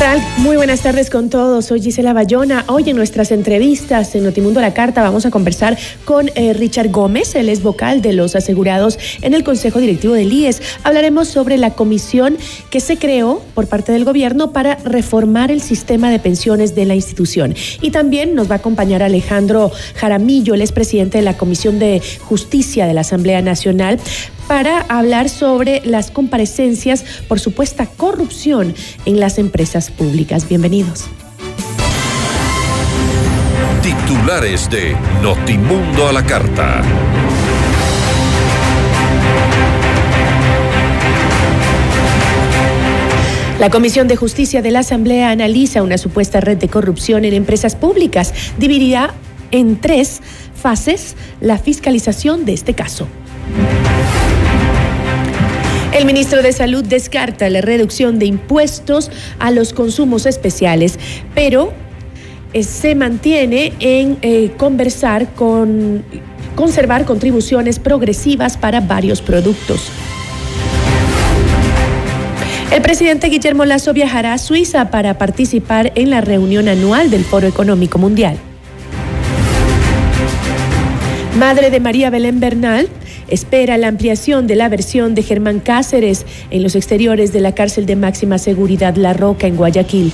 Tal? Muy buenas tardes con todos. Soy Gisela Bayona. Hoy en nuestras entrevistas en Notimundo La Carta vamos a conversar con eh, Richard Gómez, él es vocal de los asegurados en el Consejo Directivo del IES. Hablaremos sobre la comisión que se creó por parte del gobierno para reformar el sistema de pensiones de la institución. Y también nos va a acompañar Alejandro Jaramillo, él es presidente de la Comisión de Justicia de la Asamblea Nacional para hablar sobre las comparecencias por supuesta corrupción en las empresas públicas. Bienvenidos. Titulares de Notimundo a la Carta. La Comisión de Justicia de la Asamblea analiza una supuesta red de corrupción en empresas públicas. Dividirá en tres fases la fiscalización de este caso. El ministro de Salud descarta la reducción de impuestos a los consumos especiales, pero eh, se mantiene en eh, conversar con conservar contribuciones progresivas para varios productos. El presidente Guillermo Lazo viajará a Suiza para participar en la reunión anual del Foro Económico Mundial. Madre de María Belén Bernal espera la ampliación de la versión de Germán Cáceres en los exteriores de la cárcel de máxima seguridad La Roca en Guayaquil.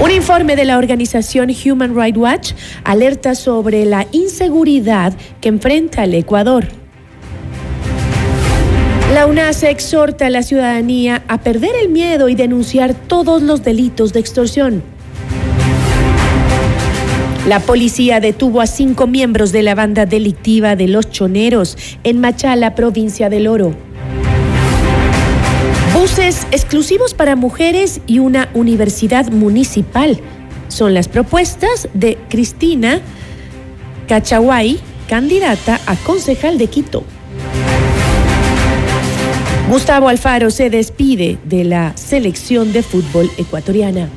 Un informe de la organización Human Rights Watch alerta sobre la inseguridad que enfrenta el Ecuador. La UNAS exhorta a la ciudadanía a perder el miedo y denunciar todos los delitos de extorsión. La policía detuvo a cinco miembros de la banda delictiva de Los Choneros en Machala, provincia del Oro. Buses exclusivos para mujeres y una universidad municipal son las propuestas de Cristina Cachaguay, candidata a concejal de Quito. Gustavo Alfaro se despide de la selección de fútbol ecuatoriana.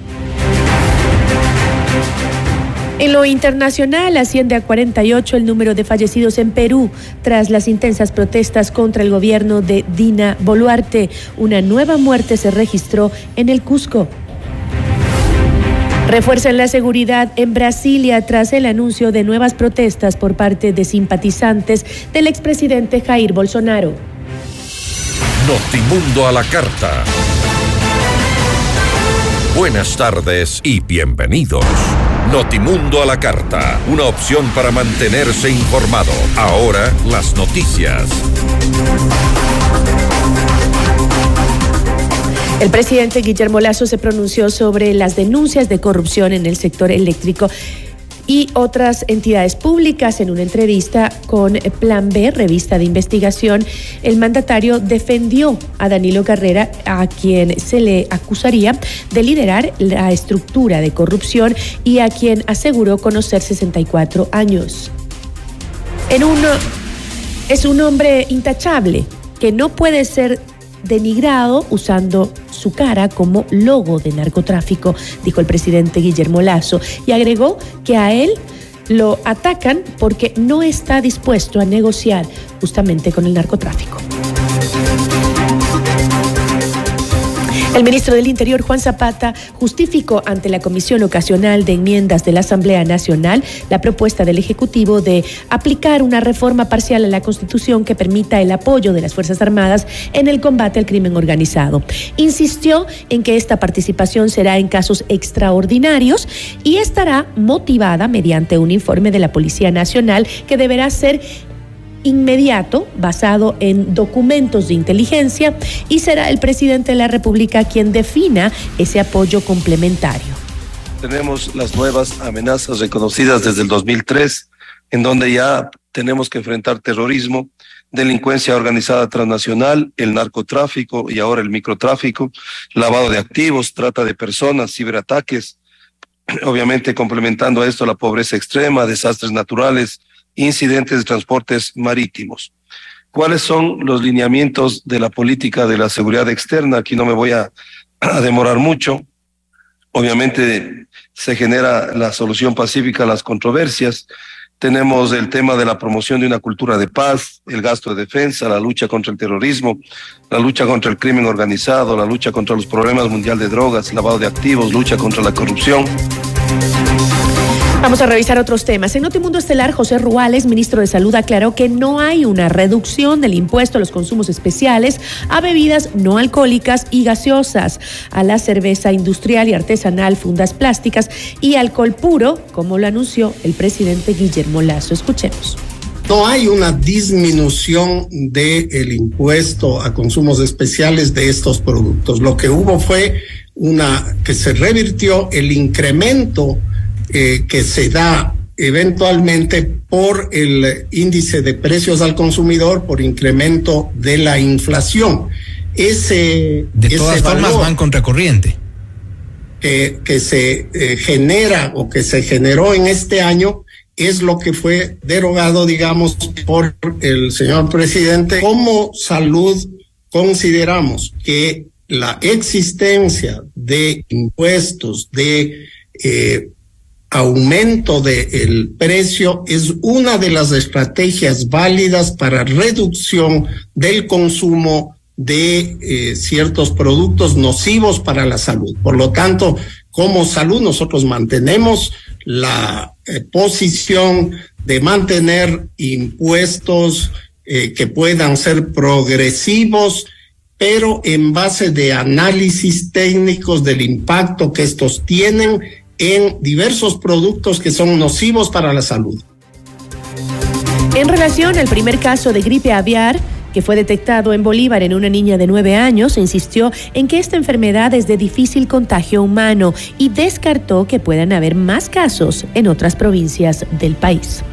En lo internacional asciende a 48 el número de fallecidos en Perú tras las intensas protestas contra el gobierno de Dina Boluarte. Una nueva muerte se registró en el Cusco. Refuerzan la seguridad en Brasilia tras el anuncio de nuevas protestas por parte de simpatizantes del expresidente Jair Bolsonaro. Notimundo a la carta. Buenas tardes y bienvenidos. Notimundo a la carta, una opción para mantenerse informado. Ahora las noticias. El presidente Guillermo Lazo se pronunció sobre las denuncias de corrupción en el sector eléctrico y otras entidades públicas. En una entrevista con Plan B, revista de investigación, el mandatario defendió a Danilo Carrera, a quien se le acusaría de liderar la estructura de corrupción y a quien aseguró conocer 64 años. En uno, es un hombre intachable que no puede ser denigrado usando su cara como logo de narcotráfico, dijo el presidente Guillermo Lazo, y agregó que a él lo atacan porque no está dispuesto a negociar justamente con el narcotráfico. El ministro del Interior, Juan Zapata, justificó ante la Comisión Ocasional de Enmiendas de la Asamblea Nacional la propuesta del Ejecutivo de aplicar una reforma parcial a la Constitución que permita el apoyo de las Fuerzas Armadas en el combate al crimen organizado. Insistió en que esta participación será en casos extraordinarios y estará motivada mediante un informe de la Policía Nacional que deberá ser inmediato basado en documentos de inteligencia y será el presidente de la República quien defina ese apoyo complementario. Tenemos las nuevas amenazas reconocidas desde el 2003, en donde ya tenemos que enfrentar terrorismo, delincuencia organizada transnacional, el narcotráfico y ahora el microtráfico, lavado de activos, trata de personas, ciberataques, obviamente complementando a esto la pobreza extrema, desastres naturales, incidentes de transportes marítimos. ¿Cuáles son los lineamientos de la política de la seguridad externa? Aquí no me voy a, demorar mucho. Obviamente se genera la solución pacífica a las controversias. Tenemos el tema de la promoción de una cultura de paz, el gasto de defensa, la lucha contra el terrorismo, la lucha contra el crimen organizado, la lucha contra los problemas mundial de drogas, lavado de activos, lucha contra la corrupción. Vamos a revisar otros temas. En Notimundo Estelar, José Ruales, ministro de Salud, aclaró que no hay una reducción del impuesto a los consumos especiales a bebidas no alcohólicas y gaseosas, a la cerveza industrial y artesanal, fundas plásticas y alcohol puro, como lo anunció el presidente Guillermo Lazo. Escuchemos. No hay una disminución del impuesto a consumos especiales de estos productos. Lo que hubo fue una que se revirtió el incremento eh, que se da eventualmente por el índice de precios al consumidor, por incremento de la inflación. Ese, de todas formas van contracorriente. Que, que se eh, genera o que se generó en este año es lo que fue derogado, digamos, por el señor presidente. Como salud consideramos que la existencia de impuestos, de eh, aumento del precio es una de las estrategias válidas para reducción del consumo de eh, ciertos productos nocivos para la salud. Por lo tanto, como salud nosotros mantenemos la eh, posición de mantener impuestos eh, que puedan ser progresivos, pero en base de análisis técnicos del impacto que estos tienen en diversos productos que son nocivos para la salud. En relación al primer caso de gripe aviar, que fue detectado en Bolívar en una niña de nueve años, insistió en que esta enfermedad es de difícil contagio humano y descartó que puedan haber más casos en otras provincias del país.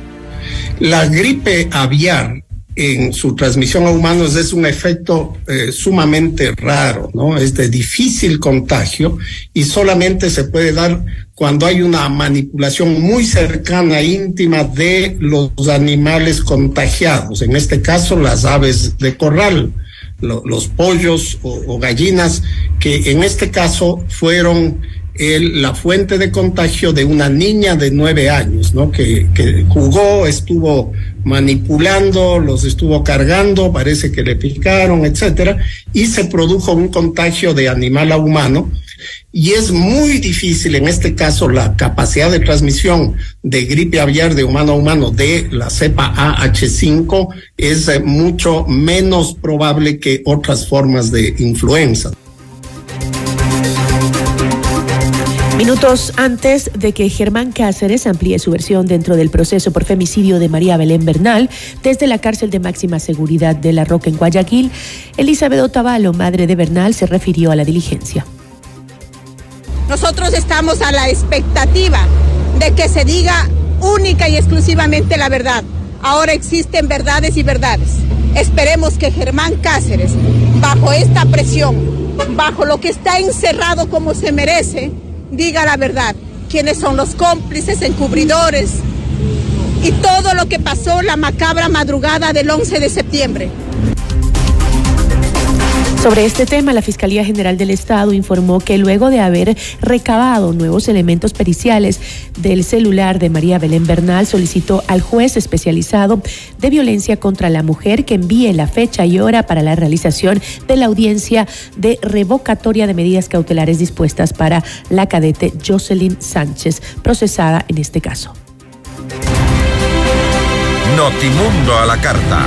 La gripe aviar en su transmisión a humanos es un efecto eh, sumamente raro, ¿no? Es de difícil contagio y solamente se puede dar cuando hay una manipulación muy cercana, íntima de los animales contagiados, en este caso las aves de corral, los pollos o, gallinas, que en este caso fueron el, la fuente de contagio de una niña de nueve años, ¿no? Que, que jugó, estuvo manipulando, los estuvo cargando, parece que le picaron, etcétera, y se produjo un contagio de animal a humano. Y es muy difícil en este caso la capacidad de transmisión de gripe aviar de humano a humano de la cepa AH5 es eh, mucho menos probable que otras formas de influenza. Minutos antes de que Germán Cáceres amplíe su versión dentro del proceso por femicidio de María Belén Bernal, desde la cárcel de máxima seguridad de La Roca en Guayaquil, Elizabeth Otavalo, madre de Bernal, se refirió a la diligencia. Nosotros estamos a la expectativa de que se diga única y exclusivamente la verdad. Ahora existen verdades y verdades. Esperemos que Germán Cáceres, bajo esta presión, bajo lo que está encerrado como se merece, diga la verdad, quiénes son los cómplices, encubridores y todo lo que pasó la macabra madrugada del 11 de septiembre. Sobre este tema, la Fiscalía General del Estado informó que luego de haber recabado nuevos elementos periciales del celular de María Belén Bernal, solicitó al juez especializado de violencia contra la mujer que envíe la fecha y hora para la realización de la audiencia de revocatoria de medidas cautelares dispuestas para la cadete Jocelyn Sánchez, procesada en este caso. Notimundo a la carta.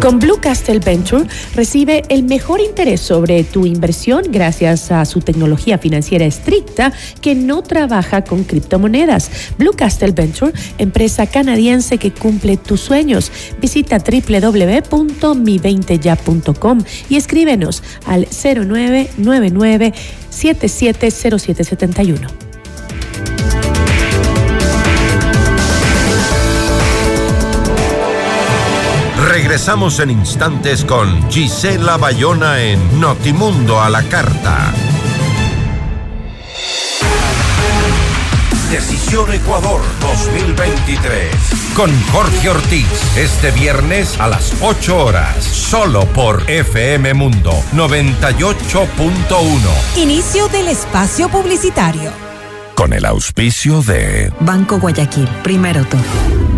Con Blue Castle Venture recibe el mejor interés sobre tu inversión gracias a su tecnología financiera estricta que no trabaja con criptomonedas. Blue Castle Venture, empresa canadiense que cumple tus sueños. Visita www.mi20ya.com y escríbenos al 0999 770771. Regresamos en instantes con Gisela Bayona en Notimundo a la Carta. Decisión Ecuador 2023. Con Jorge Ortiz. Este viernes a las 8 horas. Solo por FM Mundo 98.1. Inicio del espacio publicitario. Con el auspicio de Banco Guayaquil. Primero todo.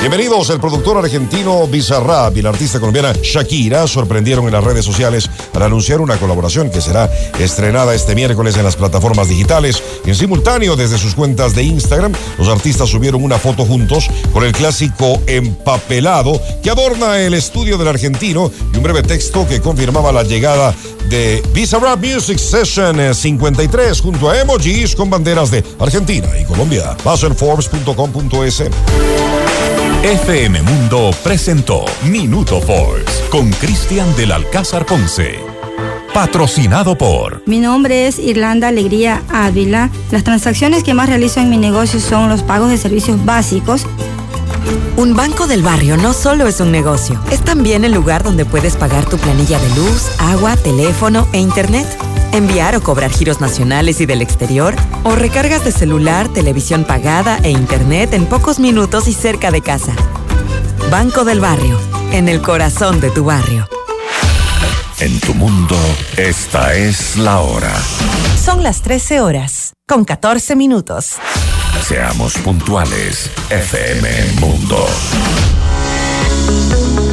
Bienvenidos, el productor argentino Bizarrap y la artista colombiana Shakira sorprendieron en las redes sociales al anunciar una colaboración que será estrenada este miércoles en las plataformas digitales. En simultáneo, desde sus cuentas de Instagram, los artistas subieron una foto juntos con el clásico empapelado que adorna el estudio del argentino y un breve texto que confirmaba la llegada de Bizarrap Music Session 53 junto a emojis con banderas de Argentina y Colombia. Paso en Forbes.com.es. FM Mundo presentó Minuto Forbes con Cristian del Alcázar Ponce. Patrocinado por. Mi nombre es Irlanda Alegría Ávila. Las transacciones que más realizo en mi negocio son los pagos de servicios básicos. Un banco del barrio no solo es un negocio, es también el lugar donde puedes pagar tu planilla de luz, agua, teléfono e internet enviar o cobrar giros nacionales y del exterior, o recargas de celular, televisión pagada e internet en pocos minutos y cerca de casa. Banco del Barrio, en el corazón de tu barrio. En tu mundo, esta es la hora. Son las 13 horas, con 14 minutos. Seamos puntuales, FM Mundo.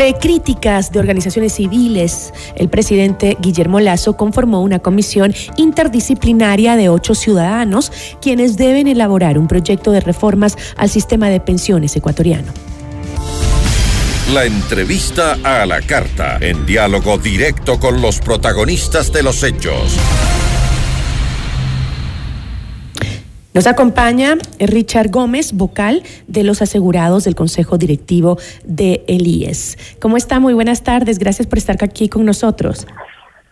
Entre de organizaciones civiles, el presidente Guillermo Lazo conformó una comisión interdisciplinaria de ocho ciudadanos quienes deben elaborar un proyecto de reformas al sistema de pensiones ecuatoriano. La entrevista a la carta, en diálogo directo con los protagonistas de los hechos. Nos acompaña Richard Gómez, vocal de los asegurados del Consejo Directivo de Elíes. ¿Cómo está? Muy buenas tardes. Gracias por estar aquí con nosotros.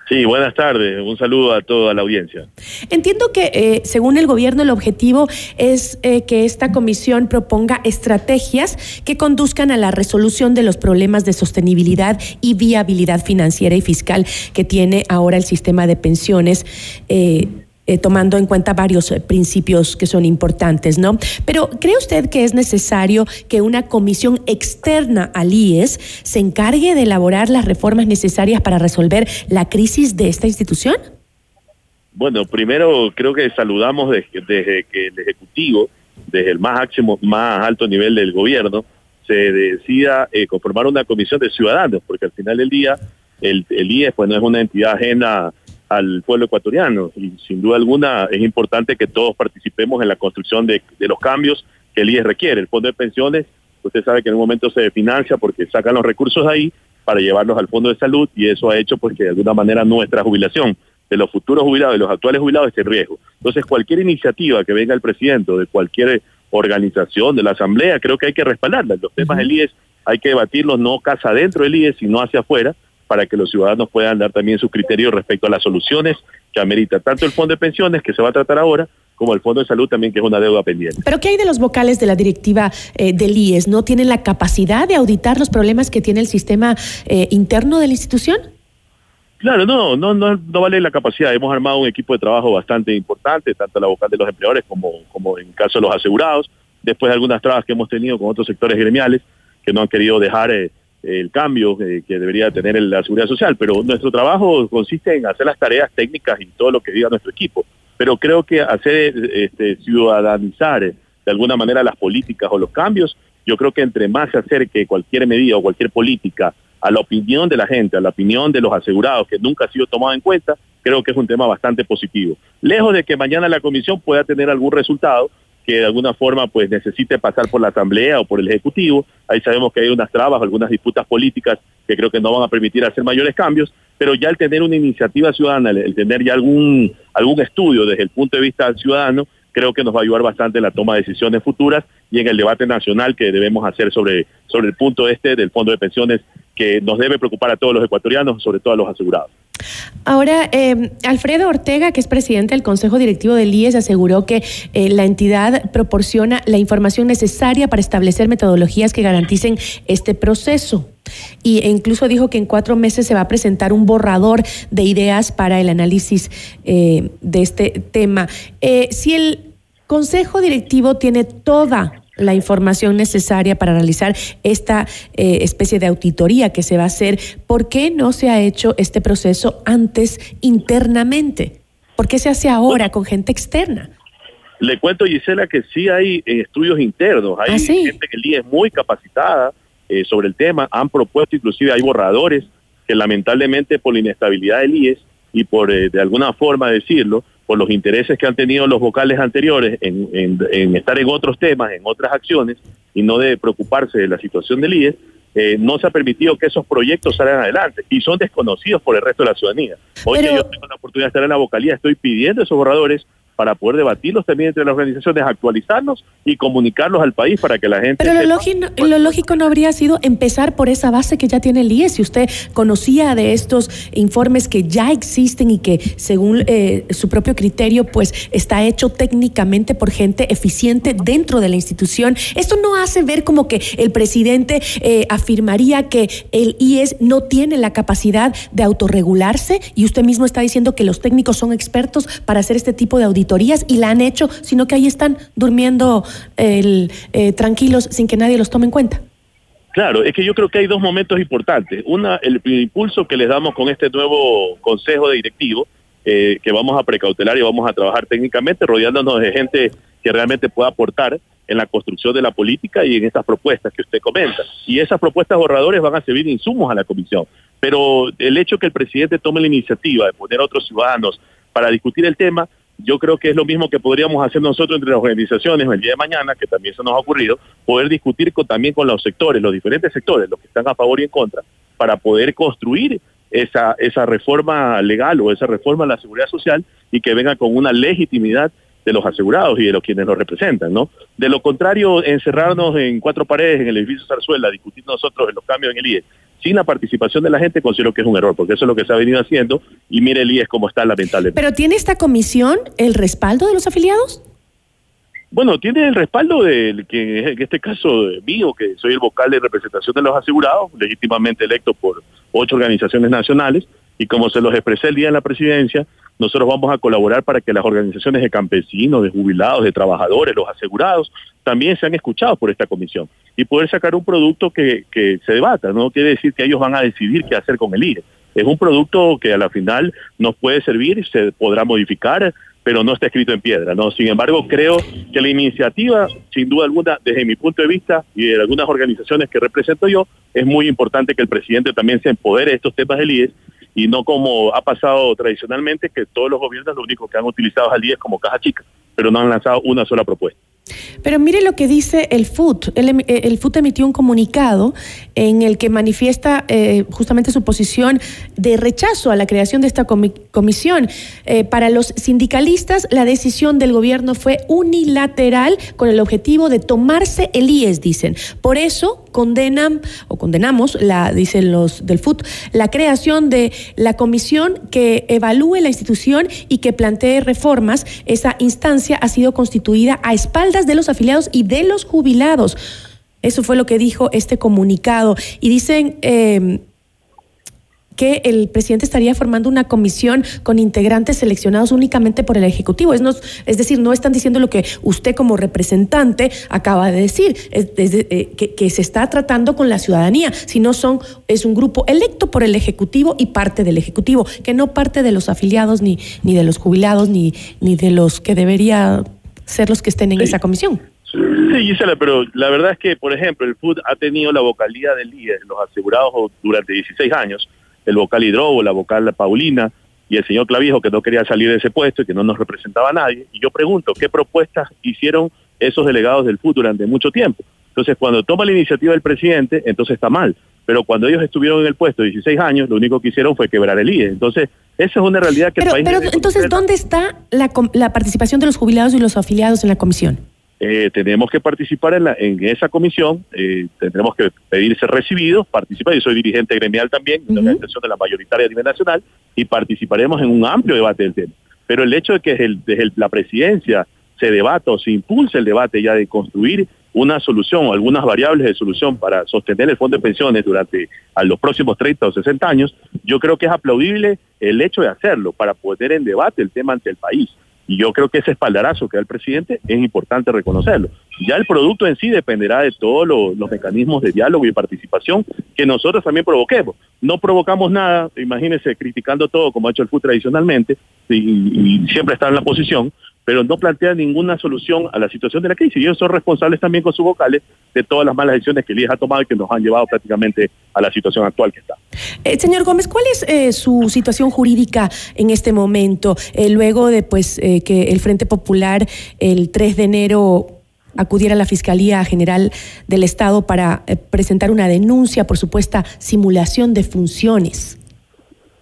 Sí, buenas tardes. Un saludo a toda la audiencia. Entiendo que, eh, según el gobierno, el objetivo es eh, que esta comisión proponga estrategias que conduzcan a la resolución de los problemas de sostenibilidad y viabilidad financiera y fiscal que tiene ahora el sistema de pensiones. Eh, eh, tomando en cuenta varios eh, principios que son importantes, ¿no? Pero ¿cree usted que es necesario que una comisión externa al IES se encargue de elaborar las reformas necesarias para resolver la crisis de esta institución? Bueno, primero creo que saludamos desde, que el Ejecutivo, desde el más, máximo, más alto nivel del gobierno, se decida eh, conformar una comisión de ciudadanos, porque al final del día el, el IES pues no es una entidad ajena al pueblo ecuatoriano y sin duda alguna es importante que todos participemos en la construcción de, los cambios que el IES requiere. El fondo de pensiones, usted sabe que en un momento se financia porque sacan los recursos ahí para llevarlos al fondo de salud y eso ha hecho pues que de alguna manera nuestra jubilación de los futuros jubilados y los actuales jubilados esté en riesgo. Entonces cualquier iniciativa que venga el presidente o de cualquier organización de la asamblea creo que hay que respaldarla. Los temas del IES hay que debatirlos no casa dentro del IES sino hacia afuera para que los ciudadanos puedan dar también su criterio respecto a las soluciones que amerita tanto el fondo de pensiones, que se va a tratar ahora, como el fondo de salud también, que es una deuda pendiente. ¿Pero qué hay de los vocales de la directiva eh, del IES? ¿No tienen la capacidad de auditar los problemas que tiene el sistema eh, interno de la institución? Claro, no, no, no, no vale la capacidad. Hemos armado un equipo de trabajo bastante importante, tanto la vocal de los empleadores como, como en caso de los asegurados, después de algunas trabas que hemos tenido con otros sectores gremiales que no han querido dejar... Eh, el cambio que, debería tener la seguridad social, pero nuestro trabajo consiste en hacer las tareas técnicas y todo lo que diga nuestro equipo. Pero creo que hacer este, ciudadanizar de alguna manera las políticas o los cambios, yo creo que entre más se acerque cualquier medida o cualquier política a la opinión de la gente, a la opinión de los asegurados, que nunca ha sido tomado en cuenta, creo que es un tema bastante positivo. Lejos de que mañana la comisión pueda tener algún resultado, que de alguna forma pues necesite pasar por la Asamblea o por el Ejecutivo. Ahí sabemos que hay unas trabas, algunas disputas políticas que creo que no van a permitir hacer mayores cambios, pero ya el tener una iniciativa ciudadana, el tener ya algún, algún estudio desde el punto de vista ciudadano, creo que nos va a ayudar bastante en la toma de decisiones futuras y en el debate nacional que debemos hacer sobre, sobre el punto este del fondo de pensiones que nos debe preocupar a todos los ecuatorianos, sobre todo a los asegurados. Ahora, eh, Alfredo Ortega, que es presidente del Consejo Directivo del IES, aseguró que eh, la entidad proporciona la información necesaria para establecer metodologías que garanticen este proceso. Y, e incluso dijo que en cuatro meses se va a presentar un borrador de ideas para el análisis eh, de este tema. si el Consejo Directivo tiene toda la información necesaria para realizar esta eh, especie de auditoría que se va a hacer. ¿Por qué no se ha hecho este proceso antes internamente? ¿Por qué se hace ahora con gente externa? Le cuento, Gisela, que sí hay eh, estudios internos, hay ¿Ah, gente que el es muy capacitada eh, sobre el tema, han propuesto, inclusive hay borradores que lamentablemente por la inestabilidad del IES y por de alguna forma decirlo, por los intereses que han tenido los vocales anteriores en, estar en otros temas, en otras acciones, y no de preocuparse de la situación del IES, eh, no se ha permitido que esos proyectos salgan adelante y son desconocidos por el resto de la ciudadanía. Hoy que yo tengo la oportunidad de estar en la vocalía, estoy pidiendo esos borradores para poder debatirlos también entre las organizaciones, actualizarlos y comunicarlos al país para que la gente... Pero lo, lógico, lo lógico no habría sido empezar por esa base que ya tiene el IES. Si usted conocía de estos informes que ya existen y que según eh, su propio criterio pues está hecho técnicamente por gente eficiente dentro de la institución, esto no hace ver como que el presidente eh, afirmaría que el IES no tiene la capacidad de autorregularse y usted mismo está diciendo que los técnicos son expertos para hacer este tipo de auditoría y la han hecho, sino que ahí están durmiendo eh, tranquilos sin que nadie los tome en cuenta. Claro, es que yo creo que hay dos momentos importantes. Una, el impulso que les damos con este nuevo consejo de directivo, eh, que vamos a precautelar y vamos a trabajar técnicamente, rodeándonos de gente que realmente pueda aportar en la construcción de la política y en estas propuestas que usted comenta. Y esas propuestas borradores van a servir insumos a la comisión. Pero el hecho que el presidente tome la iniciativa de poner a otros ciudadanos para discutir el tema, yo creo que es lo mismo que podríamos hacer nosotros entre las organizaciones el día de mañana, que también se nos ha ocurrido, poder discutir con, también con los sectores, los diferentes sectores, los que están a favor y en contra, para poder construir esa, esa reforma legal o esa reforma a la seguridad social y que venga con una legitimidad de los asegurados y de los quienes los representan, ¿no? De lo contrario, encerrarnos en cuatro paredes en el edificio Zarzuela, discutir nosotros en los cambios en el IE, sin la participación de la gente, considero que es un error, porque eso es lo que se ha venido haciendo y mire el IES cómo está lamentablemente. ¿Pero tiene esta comisión el respaldo de los afiliados? Bueno, tiene el respaldo del que en este caso mío, que soy el vocal de representación de los asegurados, legítimamente electo por ocho organizaciones nacionales, y como se los expresé el día en la presidencia, nosotros vamos a colaborar para que las organizaciones de campesinos, de jubilados, de trabajadores, los asegurados, también sean escuchados por esta comisión y poder sacar un producto que, que se debata. No quiere decir que ellos van a decidir qué hacer con el IRE. Es un producto que a la final nos puede servir, se podrá modificar, pero no está escrito en piedra. ¿no? Sin embargo, creo que la iniciativa, sin duda alguna, desde mi punto de vista y de algunas organizaciones que represento yo, es muy importante que el presidente también se empodere de estos temas del IES y no como ha pasado tradicionalmente, que todos los gobiernos lo único que han utilizado al IES como caja chica, pero no han lanzado una sola propuesta. Pero mire lo que dice el FUT. El, eh, el FUT emitió un comunicado en el que manifiesta eh, justamente su posición de rechazo a la creación de esta comisión. Eh, para los sindicalistas, la decisión del gobierno fue unilateral con el objetivo de tomarse el IES, dicen. Por eso condenan o condenamos, la, dicen los del FUT, la creación de la comisión que evalúe la institución y que plantee reformas. Esa instancia ha sido constituida a espaldas de los afiliados y de los jubilados. Eso fue lo que dijo este comunicado. Y dicen eh, que el presidente estaría formando una comisión con integrantes seleccionados únicamente por el Ejecutivo. Es, es decir, no están diciendo lo que usted como representante acaba de decir, es, eh, que, que, se está tratando con la ciudadanía, sino son, es un grupo electo por el Ejecutivo y parte del Ejecutivo, que no parte de los afiliados, ni, ni de los jubilados, ni, ni de los que debería ser los que estén en esa comisión. Sí, Gisela, pero la verdad es que, por ejemplo, el FUD ha tenido la vocalía del líder, los asegurados durante 16 años, el vocal Hidrobo, la vocal Paulina y el señor Clavijo, que no quería salir de ese puesto y que no nos representaba a nadie. Y yo pregunto, ¿qué propuestas hicieron esos delegados del FUD durante mucho tiempo? Entonces, cuando toma la iniciativa el presidente, entonces está mal. Pero cuando ellos estuvieron en el puesto 16 años, lo único que hicieron fue quebrar el IE. Entonces, esa es una realidad que pero, el país... Pero entonces, ¿dónde está la, la, participación de los jubilados y los afiliados en la comisión? Eh, tenemos que participar en, la, en esa comisión, eh, tendremos que pedirse recibidos, participar, yo soy dirigente gremial también, uh -huh. de la extensión de la mayoritaria a nivel nacional, y participaremos en un amplio debate del tema. Pero el hecho de que desde, desde la presidencia se debata o se impulse el debate ya de construir una solución o algunas variables de solución para sostener el fondo de pensiones durante a los próximos 30 o 60 años, yo creo que es aplaudible el hecho de hacerlo para poner en debate el tema ante el país. Y yo creo que ese espaldarazo que da el presidente es importante reconocerlo. Ya el producto en sí dependerá de todos los, mecanismos de diálogo y participación que nosotros también provoquemos. No provocamos nada, imagínense, criticando todo como ha hecho el FUT tradicionalmente y, y siempre está en la posición, pero no plantea ninguna solución a la situación de la crisis. Y ellos son responsables también con sus vocales de todas las malas decisiones que les ha tomado y que nos han llevado prácticamente a la situación actual que está. Eh, señor Gómez, ¿cuál es eh, su situación jurídica en este momento? Eh, luego de pues, que el Frente Popular el 3 de enero acudiera a la Fiscalía General del Estado para presentar una denuncia por supuesta simulación de funciones.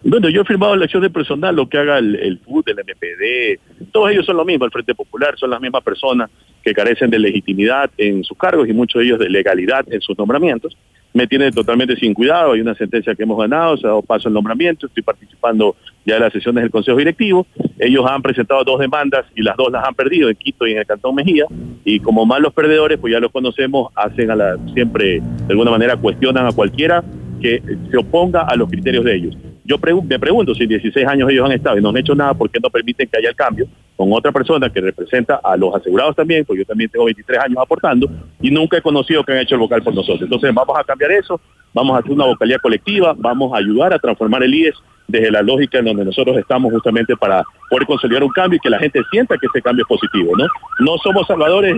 Bueno, yo he firmado la acción de personal, lo que haga el, el el MPD, todos ellos son lo mismo, el Frente Popular, son las mismas personas que carecen de legitimidad en sus cargos y muchos de ellos de legalidad en sus nombramientos. Me tiene totalmente sin cuidado, hay una sentencia que hemos ganado, se ha dado paso al nombramiento, estoy participando ya de las sesiones del Consejo Directivo. Ellos han presentado dos demandas y las dos las han perdido en Quito y en el Cantón Mejía. Y como malos perdedores, pues ya los conocemos, hacen a la, siempre de alguna manera cuestionan a cualquiera que se oponga a los criterios de ellos. Yo me pregunto si 16 años ellos han estado y no han hecho nada, ¿por qué no permiten que haya el cambio con otra persona que representa a los asegurados también? Porque yo también tengo 23 años aportando y nunca he conocido que han hecho el vocal por nosotros. Entonces vamos a cambiar eso, vamos a hacer una vocalía colectiva, vamos a ayudar a transformar el IES desde la lógica en donde nosotros estamos justamente para poder consolidar un cambio y que la gente sienta que ese cambio es positivo, ¿no? No somos salvadores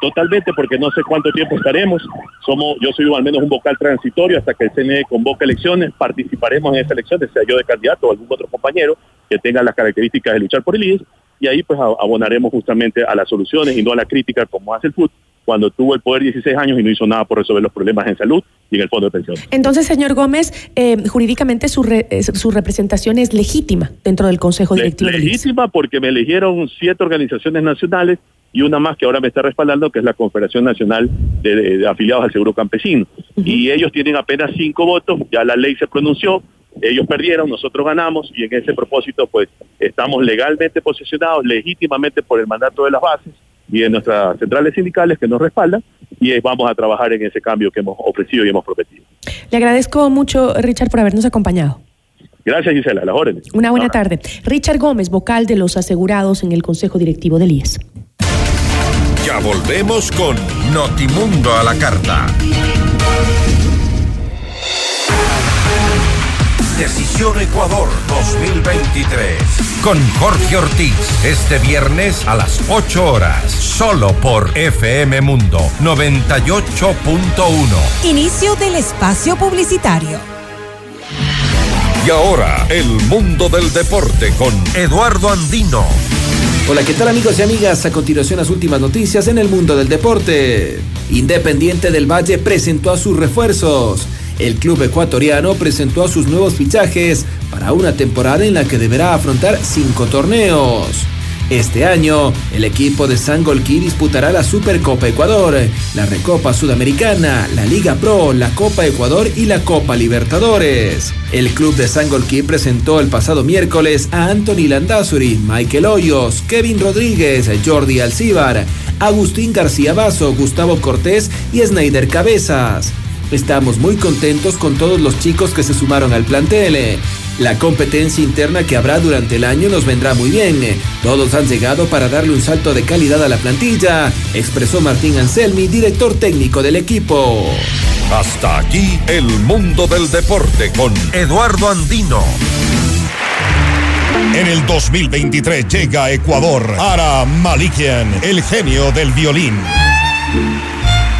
totalmente porque no sé cuánto tiempo estaremos, somos, yo soy al menos un vocal transitorio hasta que el CNE convoque elecciones, participaremos en esas elecciones, sea yo de candidato o algún otro compañero que tenga las características de luchar por el IES, y ahí pues abonaremos justamente a las soluciones y no a la crítica como hace el fútbol cuando tuvo el poder 16 años y no hizo nada por resolver los problemas en salud y en el fondo de pensión. Entonces, señor Gómez, eh, jurídicamente su, eh, su representación es legítima dentro del Consejo Directivo. legítima porque me eligieron siete organizaciones nacionales y una más que ahora me está respaldando, que es la Confederación Nacional de, Afiliados al Seguro Campesino. Y ellos tienen apenas cinco votos, ya la ley se pronunció, ellos perdieron, nosotros ganamos y en ese propósito pues estamos legalmente posicionados, legítimamente por el mandato de las bases y de nuestras centrales sindicales que nos respaldan y vamos a trabajar en ese cambio que hemos ofrecido y hemos prometido. Le agradezco mucho, Richard, por habernos acompañado. Gracias, Gisela. las órdenes. Una buena tarde. Richard Gómez, vocal de los asegurados en el Consejo Directivo del IES. Ya volvemos con Notimundo a la carta. Decisión Ecuador 2023. Con Jorge Ortiz. Este viernes a las 8 horas. Solo por FM Mundo 98.1. Inicio del espacio publicitario. Y ahora, el mundo del deporte con Eduardo Andino. Hola, ¿qué tal amigos y amigas? A continuación las últimas noticias en el mundo del deporte. Independiente del Valle presentó a sus refuerzos. El club ecuatoriano presentó a sus nuevos fichajes para una temporada en la que deberá afrontar cinco torneos. Este año, el equipo de Sangolquí disputará la Supercopa Ecuador, la Recopa Sudamericana, la Liga Pro, la Copa Ecuador y la Copa Libertadores. El club de Sangolquí presentó el pasado miércoles a Anthony Landazuri, Michael Hoyos, Kevin Rodríguez, Jordi Alcíbar, Agustín García Basso, Gustavo Cortés y Snyder Cabezas. Estamos muy contentos con todos los chicos que se sumaron al plantel. La competencia interna que habrá durante el año nos vendrá muy bien. Todos han llegado para darle un salto de calidad a la plantilla, expresó Martín Anselmi, director técnico del equipo. Hasta aquí el mundo del deporte con Eduardo Andino. En el 2023 llega Ecuador Ara Malikian, el genio del violín.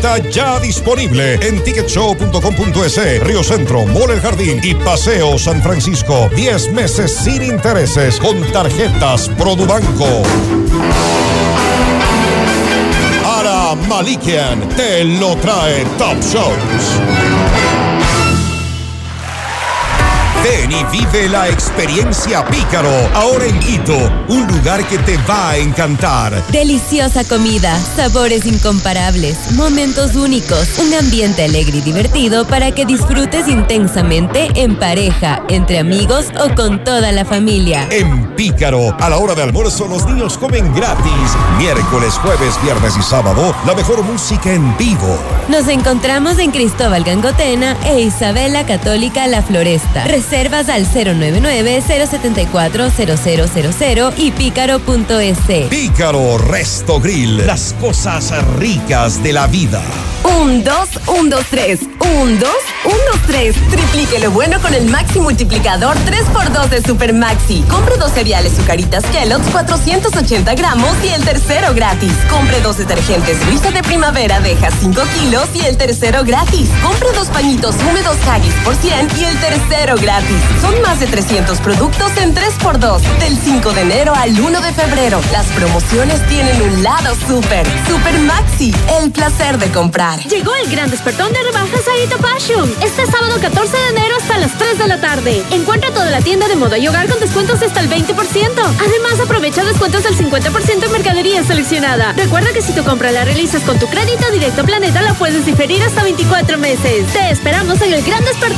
Preventa ya disponible en ticketshow.com.es, Río Centro, Mole El Jardín y Paseo San Francisco. 10 meses sin intereses con tarjetas Produbanco. Ara Malikian te lo trae Top Shows. Ven y vive la experiencia Pícaro, ahora en Quito, un lugar que te va a encantar. Deliciosa comida, sabores incomparables, momentos únicos, un ambiente alegre y divertido para que disfrutes intensamente en pareja, entre amigos o con toda la familia. En Pícaro, a la hora de almuerzo los niños comen gratis. Miércoles, jueves, viernes y sábado, la mejor música en vivo. Nos encontramos en Cristóbal Gangotena e Isabela Católica La Floresta. Reservas al 099-074-0000 y pícaro.es. Pícaro Resto Grill, las cosas ricas de la vida. Un, dos, un, dos, tres. Un, dos, un, dos, tres. Triplique lo bueno con el Maxi Multiplicador 3x2 de Super Maxi. Compre dos cereales Zucaritas Kellogg's 480 gramos y el tercero gratis. Compre dos detergentes Luisa de Primavera Deja 5 kilos y el tercero gratis. Compre dos pañitos húmedos Haggis por 100 y el tercero gratis. Son más de 300 productos en 3x2. Del 5 de enero al 1 de febrero. Las promociones tienen un lado súper. Super Maxi. El placer de comprar. Llegó el gran despertón de rebajas a Ito. Este sábado 14 de enero hasta las 3 de la tarde. Encuentra toda la tienda de moda y hogar con descuentos hasta el 20%. Además, aprovecha descuentos del 50% en mercadería seleccionada. Recuerda que si tu compra la realizas con tu crédito directo Planeta, la puedes diferir hasta 24 meses. Te esperamos en el gran despertón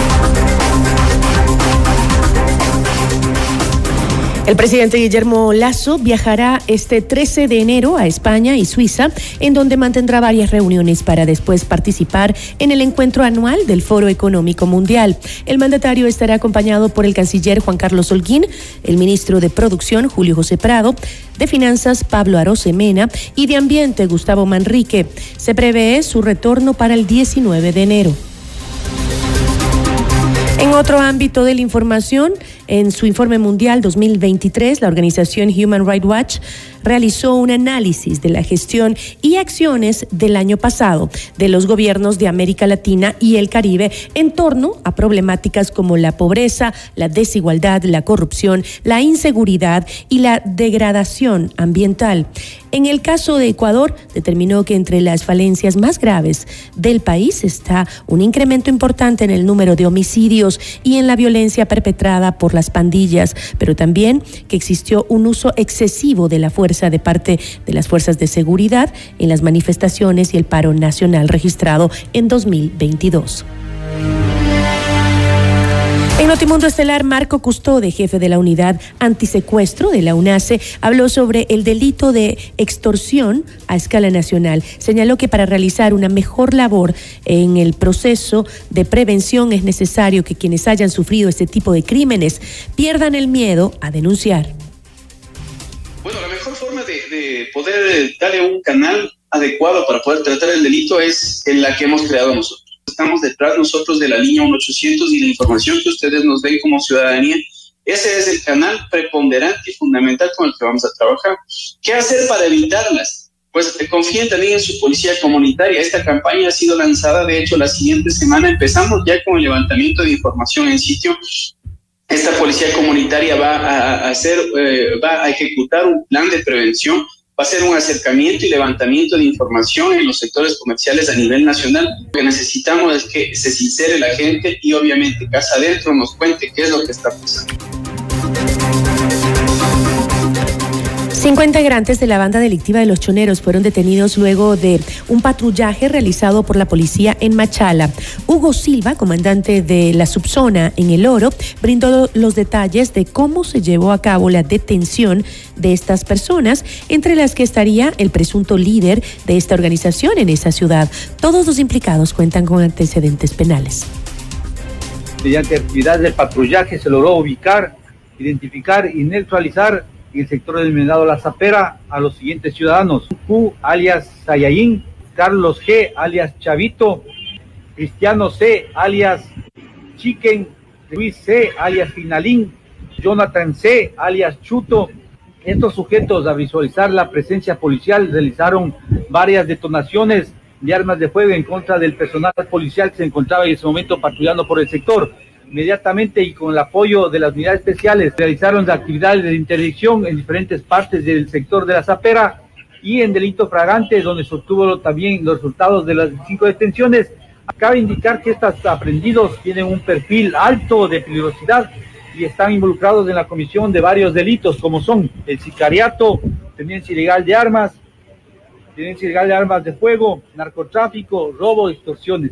El presidente Guillermo Lazo viajará este 13 de enero a España y Suiza, en donde mantendrá varias reuniones para después participar en el encuentro anual del Foro Económico Mundial. El mandatario estará acompañado por el canciller Juan Carlos Holguín, el ministro de Producción Julio José Prado, de Finanzas Pablo Arosemena y de Ambiente Gustavo Manrique. Se prevé su retorno para el 19 de enero. En otro ámbito de la información, en su informe mundial 2023, la organización Human Rights Watch realizó un análisis de la gestión y acciones del año pasado de los gobiernos de América Latina y el Caribe en torno a problemáticas como la pobreza, la desigualdad, la corrupción, la inseguridad y la degradación ambiental. En el caso de Ecuador, determinó que entre las falencias más graves del país está un incremento importante en el número de homicidios y en la violencia perpetrada por las pandillas, pero también que existió un uso excesivo de la fuerza de parte de las fuerzas de seguridad en las manifestaciones y el paro nacional registrado en 2022. En Notimundo Estelar, Marco Custode, jefe de la unidad antisecuestro de la UNACE, habló sobre el delito de extorsión a escala nacional. Señaló que para realizar una mejor labor en el proceso de prevención es necesario que quienes hayan sufrido este tipo de crímenes pierdan el miedo a denunciar. Bueno, la mejor forma de, de poder darle un canal adecuado para poder tratar el delito es en la que hemos creado nosotros estamos detrás nosotros de la línea 1800 y la información que ustedes nos den como ciudadanía. Ese es el canal preponderante y fundamental con el que vamos a trabajar. ¿Qué hacer para evitarlas? Pues confíen también en su policía comunitaria. Esta campaña ha sido lanzada, de hecho, la siguiente semana empezamos ya con el levantamiento de información en sitio. Esta policía comunitaria va a hacer, eh, va a ejecutar un plan de prevención va a ser un acercamiento y levantamiento de información en los sectores comerciales a nivel nacional. Lo que necesitamos es que se sincere la gente y obviamente casa adentro nos cuente qué es lo que está pasando. Cinco integrantes de la banda delictiva de los choneros fueron detenidos luego de un patrullaje realizado por la policía en Machala. Hugo Silva, comandante de la subzona en El Oro, brindó los detalles de cómo se llevó a cabo la detención de estas personas, entre las que estaría el presunto líder de esta organización en esa ciudad. Todos los implicados cuentan con antecedentes penales. Mediante actividades de patrullaje se logró ubicar, identificar y neutralizar en el sector denominado La Zapera a los siguientes ciudadanos. Q, alias Sayayin, Carlos G, alias Chavito, Cristiano C, alias Chiquen, Luis C, alias Finalín, Jonathan C, alias Chuto. Estos sujetos, a visualizar la presencia policial, realizaron varias detonaciones de armas de fuego en contra del personal policial que se encontraba en ese momento patrullando por el sector inmediatamente y con el apoyo de las unidades especiales realizaron actividades de interdicción en diferentes partes del sector de la Zapera y en delito fragante, donde se obtuvo también los resultados de las cinco detenciones. Cabe indicar que estos aprendidos tienen un perfil alto de peligrosidad y están involucrados en la comisión de varios delitos, como son el sicariato, tenencia ilegal de armas, tenencia ilegal de armas de fuego, narcotráfico, robo, extorsiones.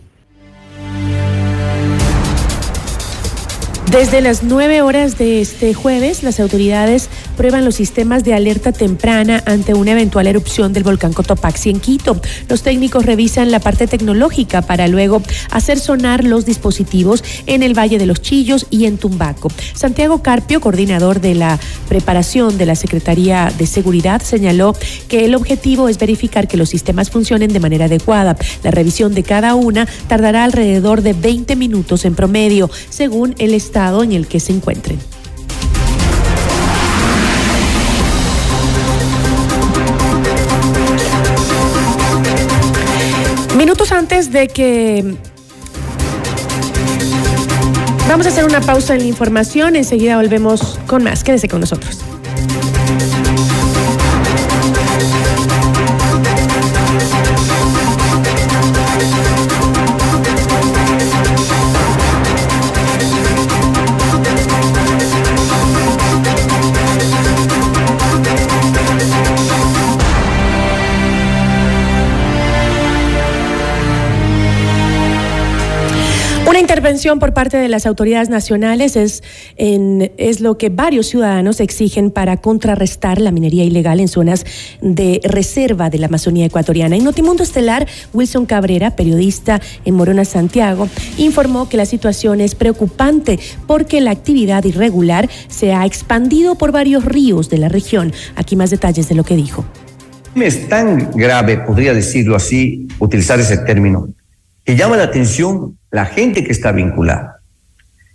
Desde las 9 horas de este jueves, las autoridades prueban los sistemas de alerta temprana ante una eventual erupción del volcán Cotopaxi en Quito. Los técnicos revisan la parte tecnológica para luego hacer sonar los dispositivos en el Valle de los Chillos y en Tumbaco. Santiago Carpio, coordinador de la preparación de la Secretaría de Seguridad, señaló que el objetivo es verificar que los sistemas funcionen de manera adecuada. La revisión de cada una tardará alrededor de 20 minutos en promedio, según el Estado en el que se encuentren. Minutos antes de que Vamos a hacer una pausa en la información, enseguida volvemos con más. Quédese con nosotros. Intervención por parte de las autoridades nacionales es, es lo que varios ciudadanos exigen para contrarrestar la minería ilegal en zonas de reserva de la Amazonía ecuatoriana. En Notimundo Estelar, Wilson Cabrera, periodista en Morona, Santiago, informó que la situación es preocupante porque la actividad irregular se ha expandido por varios ríos de la región. Aquí más detalles de lo que dijo. Es tan grave, podría decirlo así, utilizar ese término, que llama la atención la gente que está vinculada.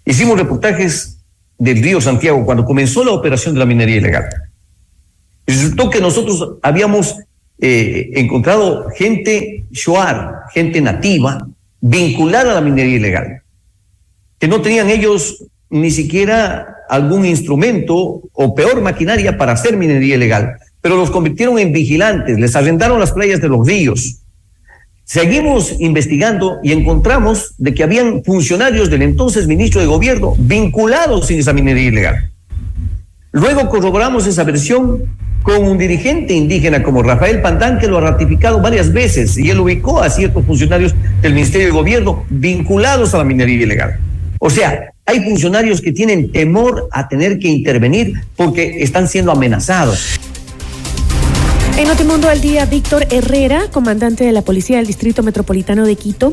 Hicimos reportajes del río Santiago cuando comenzó la operación de la minería ilegal. Resultó que nosotros habíamos eh, encontrado gente shuar, gente nativa, vinculada a la minería ilegal, que no tenían ellos ni siquiera algún instrumento o peor maquinaria para hacer minería ilegal, pero los convirtieron en vigilantes, les arrendaron las playas de los ríos, Seguimos investigando y encontramos de que habían funcionarios del entonces ministro de gobierno vinculados en esa minería ilegal. Luego corroboramos esa versión con un dirigente indígena como Rafael Pantán, que lo ha ratificado varias veces y él ubicó a ciertos funcionarios del Ministerio de Gobierno vinculados a la minería ilegal. O sea, hay funcionarios que tienen temor a tener que intervenir porque están siendo amenazados. En Notimundo al Día, Víctor Herrera, comandante de la Policía del Distrito Metropolitano de Quito,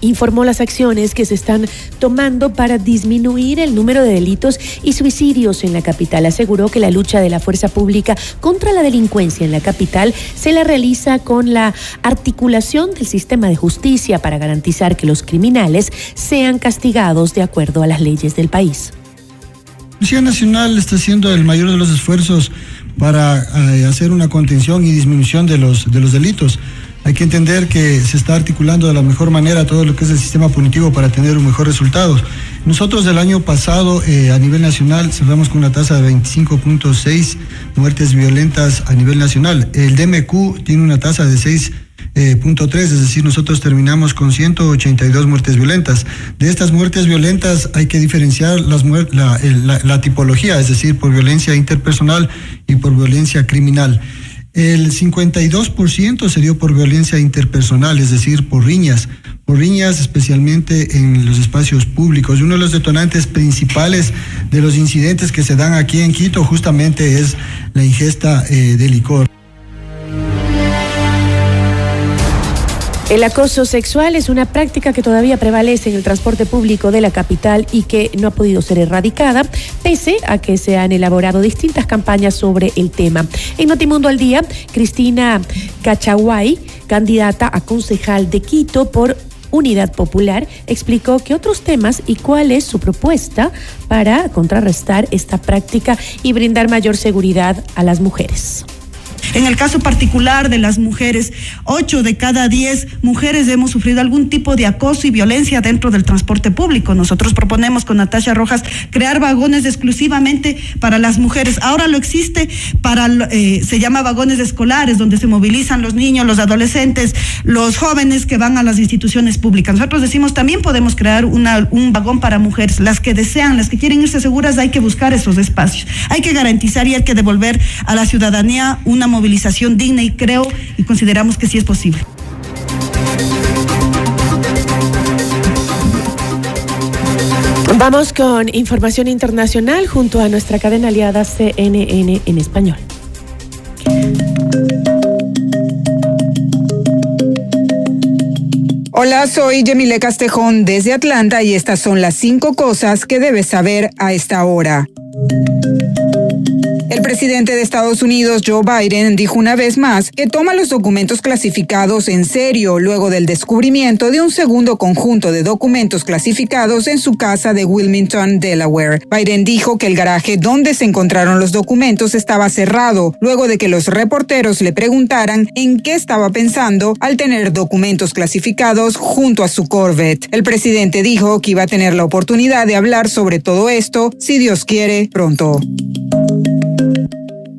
informó las acciones que se están tomando para disminuir el número de delitos y suicidios en la capital. Aseguró que la lucha de la fuerza pública contra la delincuencia en la capital se la realiza con la articulación del sistema de justicia para garantizar que los criminales sean castigados de acuerdo a las leyes del país. La Policía Nacional está haciendo el mayor de los esfuerzos para eh, hacer una contención y disminución de los, de los delitos. Hay que entender que se está articulando de la mejor manera todo lo que es el sistema punitivo para tener un mejor resultado. Nosotros el año pasado eh, a nivel nacional cerramos con una tasa de 25.6 muertes violentas a nivel nacional. El DMQ tiene una tasa de 6 eh, punto 3, es decir, nosotros terminamos con 182 muertes violentas. De estas muertes violentas hay que diferenciar la, tipología, es decir, por violencia interpersonal y por violencia criminal. El 52% se dio por violencia interpersonal, es decir, por riñas, por riñas especialmente en los espacios públicos. Uno de los detonantes principales de los incidentes que se dan aquí en Quito justamente es la ingesta eh, de licor. El acoso sexual es una práctica que todavía prevalece en el transporte público de la capital y que no ha podido ser erradicada, pese a que se han elaborado distintas campañas sobre el tema. En Notimundo al Día, Cristina Cachaguay, candidata a concejal de Quito por Unidad Popular, explicó que otros temas y cuál es su propuesta para contrarrestar esta práctica y brindar mayor seguridad a las mujeres. En el caso particular de las mujeres, ocho de cada diez mujeres hemos sufrido algún tipo de acoso y violencia dentro del transporte público. Nosotros proponemos con Natasha Rojas crear vagones exclusivamente para las mujeres. Ahora lo existe para, eh, se llama vagones escolares, donde se movilizan los niños, los adolescentes, los jóvenes que van a las instituciones públicas. Nosotros decimos también podemos crear un vagón para mujeres. Las que desean, las que quieren irse seguras, hay que buscar esos espacios. Hay que garantizar y hay que devolver a la ciudadanía una movilización digna y creo y consideramos que sí es posible. Vamos con información internacional junto a nuestra cadena aliada CNN en español. Hola, soy Yemile Castejón desde Atlanta y estas son las cinco cosas que debes saber a esta hora. El presidente de Estados Unidos, Joe Biden, dijo una vez más que toma los documentos clasificados en serio luego del descubrimiento de un segundo conjunto de documentos clasificados en su casa de Wilmington, Delaware. Biden dijo que el garaje donde se encontraron los documentos estaba cerrado luego de que los reporteros le preguntaran en qué estaba pensando al tener documentos clasificados junto a su Corvette. El presidente dijo que iba a tener la oportunidad de hablar sobre todo esto, si Dios quiere, pronto.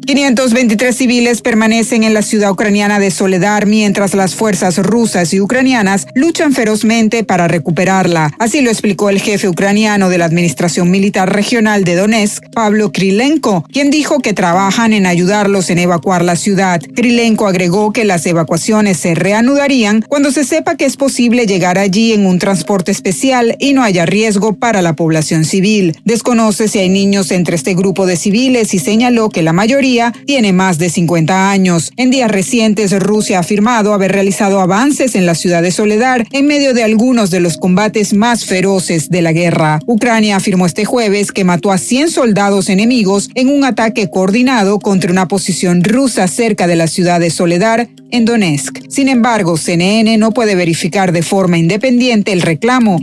523 civiles permanecen en la ciudad ucraniana de Soledar mientras las fuerzas rusas y ucranianas luchan ferozmente para recuperarla. Así lo explicó el jefe ucraniano de la Administración Militar Regional de Donetsk, Pablo Krilenko, quien dijo que trabajan en ayudarlos en evacuar la ciudad. Krilenko agregó que las evacuaciones se reanudarían cuando se sepa que es posible llegar allí en un transporte especial y no haya riesgo para la población civil. Desconoce si hay niños entre este grupo de civiles y señaló que la mayoría tiene más de 50 años. En días recientes, Rusia ha afirmado haber realizado avances en la ciudad de Soledar en medio de algunos de los combates más feroces de la guerra. Ucrania afirmó este jueves que mató a 100 soldados enemigos en un ataque coordinado contra una posición rusa cerca de la ciudad de Soledar, en Donetsk. Sin embargo, CNN no puede verificar de forma independiente el reclamo.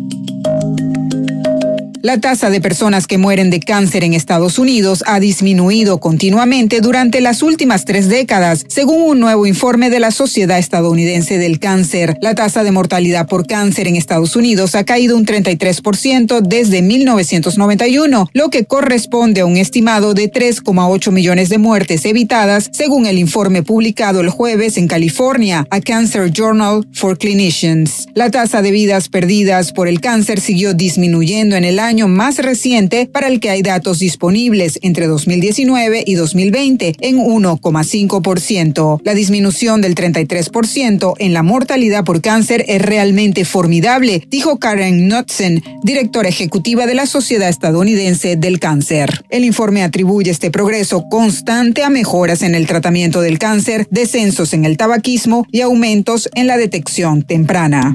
La tasa de personas que mueren de cáncer en Estados Unidos ha disminuido continuamente durante las últimas tres décadas, según un nuevo informe de la Sociedad Estadounidense del Cáncer. La tasa de mortalidad por cáncer en Estados Unidos ha caído un 33% desde 1991, lo que corresponde a un estimado de 3,8 millones de muertes evitadas, según el informe publicado el jueves en California, a Cancer Journal for Clinicians. La tasa de vidas perdidas por el cáncer siguió disminuyendo en el año más reciente para el que hay datos disponibles entre 2019 y 2020 en 1,5%. La disminución del 33% en la mortalidad por cáncer es realmente formidable, dijo Karen Knudsen, directora ejecutiva de la Sociedad Estadounidense del Cáncer. El informe atribuye este progreso constante a mejoras en el tratamiento del cáncer, descensos en el tabaquismo y aumentos en la detección temprana.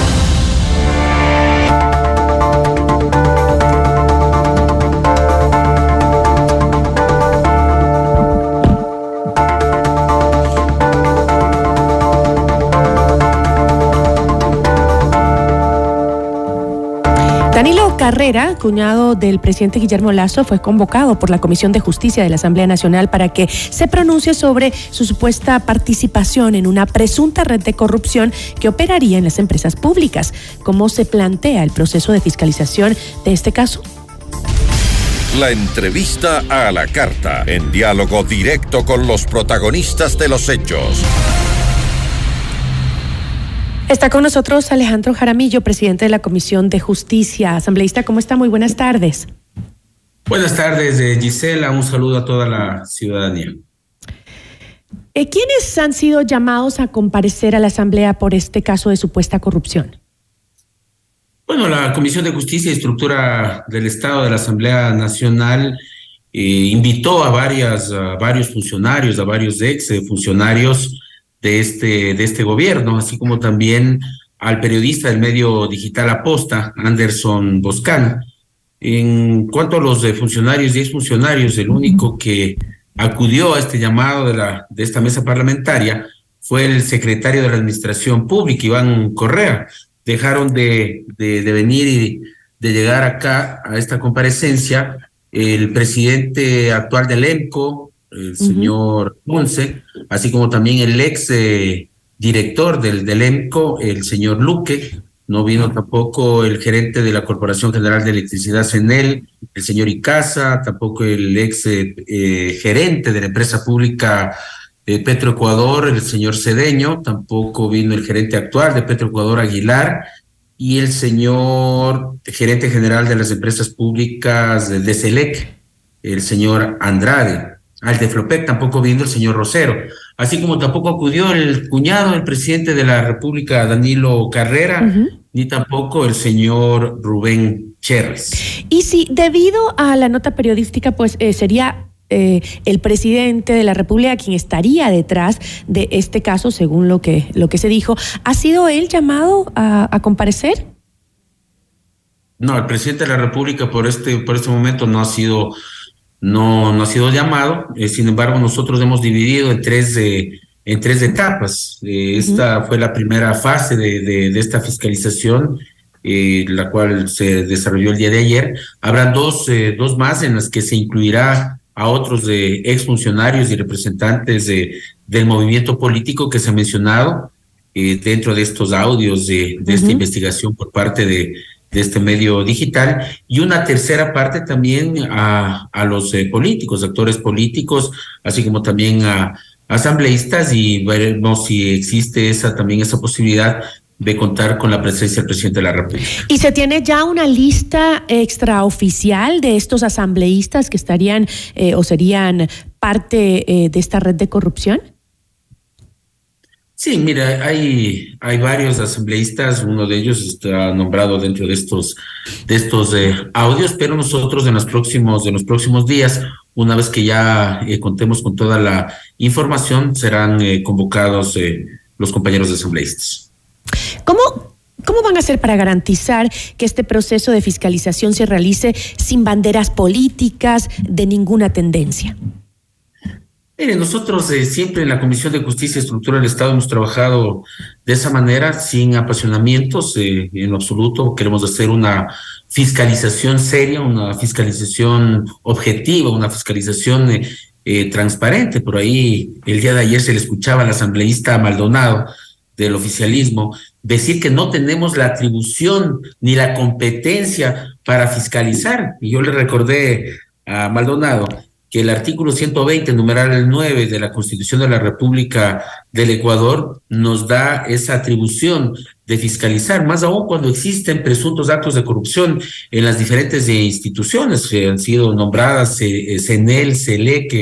Carrera, cuñado del presidente Guillermo Lazo, fue convocado por la Comisión de Justicia de la Asamblea Nacional para que se pronuncie sobre su supuesta participación en una presunta red de corrupción que operaría en las empresas públicas. ¿Cómo se plantea el proceso de fiscalización de este caso? La entrevista a la carta, en diálogo directo con los protagonistas de los hechos. Está con nosotros Alejandro Jaramillo, presidente de la Comisión de Justicia. Asambleísta, ¿cómo está? Muy buenas tardes. Buenas tardes, eh, Gisela. Un saludo a toda la ciudadanía. Eh, ¿Quiénes han sido llamados a comparecer a la Asamblea por este caso de supuesta corrupción? Bueno, la Comisión de Justicia y Estructura del Estado de la Asamblea Nacional eh, invitó a, varias, a varios funcionarios, a varios ex funcionarios de este, de este gobierno, así como también al periodista del medio digital Aposta, Anderson Boscan. En cuanto a los funcionarios y exfuncionarios, el único que acudió a este llamado de, la, de esta mesa parlamentaria fue el secretario de la Administración Pública, Iván Correa. Dejaron de, de, de venir y de llegar acá a esta comparecencia el presidente actual del EMCO, el señor Ponce, así como también el ex eh, director del, del EMCO, el señor Luque, no vino tampoco el gerente de la Corporación General de Electricidad CENEL, el señor Icaza, tampoco el ex eh, eh, gerente de la empresa pública Petroecuador, el señor Cedeño, tampoco vino el gerente actual de Petroecuador Aguilar y el señor gerente general de las empresas públicas de CELEC, el señor Andrade. Al de Flopec, tampoco vino el señor Rosero, así como tampoco acudió el cuñado del presidente de la República, Danilo Carrera, ni tampoco el señor Rubén Cherres. Y si debido a la nota periodística, pues eh, sería eh, el presidente de la República quien estaría detrás de este caso, según lo que, lo que se dijo. ¿Ha sido él llamado a, comparecer? No, el presidente de la República por este, por este momento no ha sido no, no ha sido llamado. Eh, sin embargo, nosotros hemos dividido en tres, en tres etapas. Eh, esta fue la primera fase de, de, esta fiscalización, eh, la cual se desarrolló el día de ayer. Habrá dos, dos más en las que se incluirá a otros de exfuncionarios y representantes de, del movimiento político que se ha mencionado dentro de estos audios de, de esta investigación por parte de, de este medio digital y una tercera parte también a, a los eh, políticos, actores políticos, así como también a, asambleístas y veremos si existe esa también esa posibilidad de contar con la presencia del presidente de la República. ¿Y se tiene ya una lista extraoficial de estos asambleístas que estarían eh, o serían parte eh, de esta red de corrupción? Sí, mira, hay, hay varios asambleístas, uno de ellos está nombrado dentro de estos, de estos eh, audios, pero nosotros en los próximos, en los próximos días, una vez que ya eh, contemos con toda la información, serán eh, convocados los compañeros de asambleístas. ¿Cómo, ¿Cómo van a hacer para garantizar que este proceso de fiscalización se realice sin banderas políticas de ninguna tendencia? Mire, nosotros eh, siempre en la Comisión de Justicia y Estructura del Estado hemos trabajado de esa manera, sin apasionamientos eh, en absoluto. Queremos hacer una fiscalización seria, una fiscalización objetiva, una fiscalización eh, transparente. Por ahí el día de ayer se le escuchaba al asambleísta Maldonado del oficialismo decir que no tenemos la atribución ni la competencia para fiscalizar. Y yo le recordé a Maldonado que el artículo 120, numeral 9 de la Constitución de la República del Ecuador nos da esa atribución de fiscalizar, más aún cuando existen presuntos actos de corrupción en las diferentes instituciones que han sido nombradas, eh, CENEL, CELEC,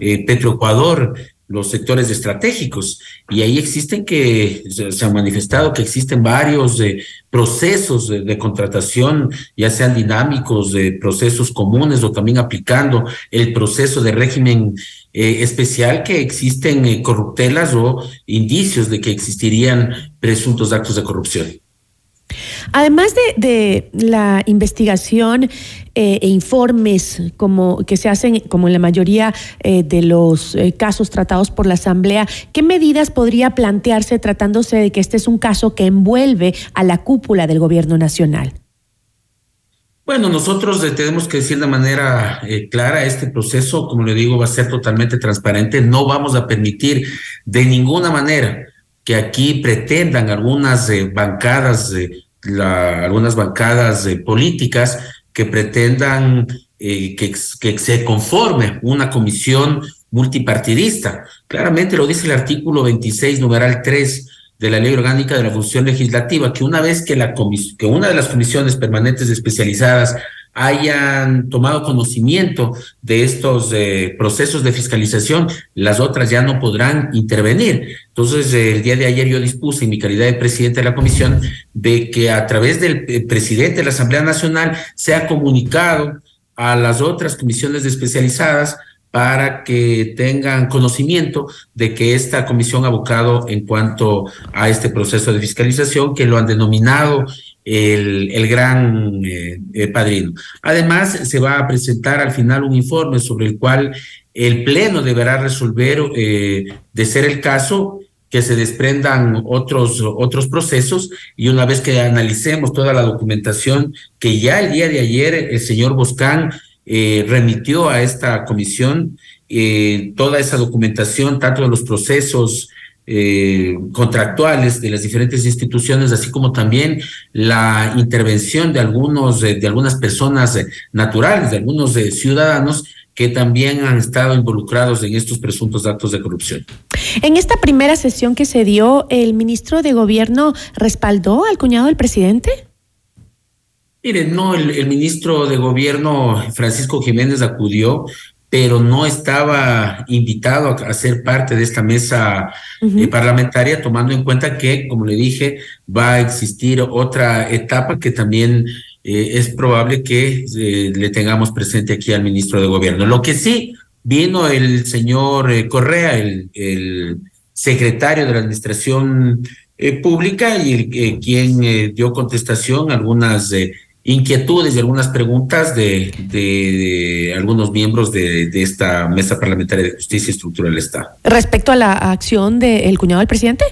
eh, Petroecuador, los sectores estratégicos. Y ahí existen que, se han manifestado que existen varios eh, procesos de, contratación, ya sean dinámicos, de procesos comunes o también aplicando el proceso de régimen eh, especial que existen eh, corruptelas o indicios de que existirían presuntos actos de corrupción. Además de, la investigación eh, e informes como que se hacen como en la mayoría eh, de los eh, casos tratados por la Asamblea, ¿qué medidas podría plantearse tratándose de que este es un caso que envuelve a la cúpula del gobierno nacional? Bueno, nosotros tenemos que decir de manera clara, este proceso, como le digo, va a ser totalmente transparente. No vamos a permitir de ninguna manera que aquí pretendan algunas bancadas la, algunas bancadas políticas que pretendan eh, que, que se conforme una comisión multipartidista. Claramente lo dice el artículo 26, numeral 3 de la Ley Orgánica de la Función Legislativa, que una vez que, la que una de las comisiones permanentes especializadas hayan tomado conocimiento de estos eh, procesos de fiscalización, las otras ya no podrán intervenir. Entonces, el día de ayer yo dispuse, en mi calidad de presidente de la comisión, de que a través del eh, presidente de la Asamblea Nacional sea comunicado a las otras comisiones especializadas para que tengan conocimiento de que esta comisión ha abocado en cuanto a este proceso de fiscalización, que lo han denominado el, el gran eh, eh, padrino. Además, se va a presentar al final un informe sobre el cual el Pleno deberá resolver, eh, de ser el caso, que se desprendan otros, otros procesos y una vez que analicemos toda la documentación que ya el día de ayer el señor Boscán remitió a esta comisión, toda esa documentación, tanto de los procesos eh, contractuales de las diferentes instituciones, así como también la intervención de algunos, de algunas personas eh, naturales, de algunos eh, ciudadanos que también han estado involucrados en estos presuntos actos de corrupción. En esta primera sesión que se dio, ¿el ministro de Gobierno respaldó al cuñado del presidente? Mire, no, el, el ministro de Gobierno, Francisco Jiménez, acudió pero no estaba invitado a, ser parte de esta mesa eh, parlamentaria, tomando en cuenta que, como le dije, va a existir otra etapa que también eh, es probable que eh, le tengamos presente aquí al ministro de Gobierno. Lo que sí, vino el señor Correa, el, el, secretario de la Administración Pública, y quien dio contestación a algunas inquietudes y algunas preguntas de, de, algunos miembros de, de, esta mesa parlamentaria de justicia y estructura del Estado. Respecto a la acción del cuñado del presidente.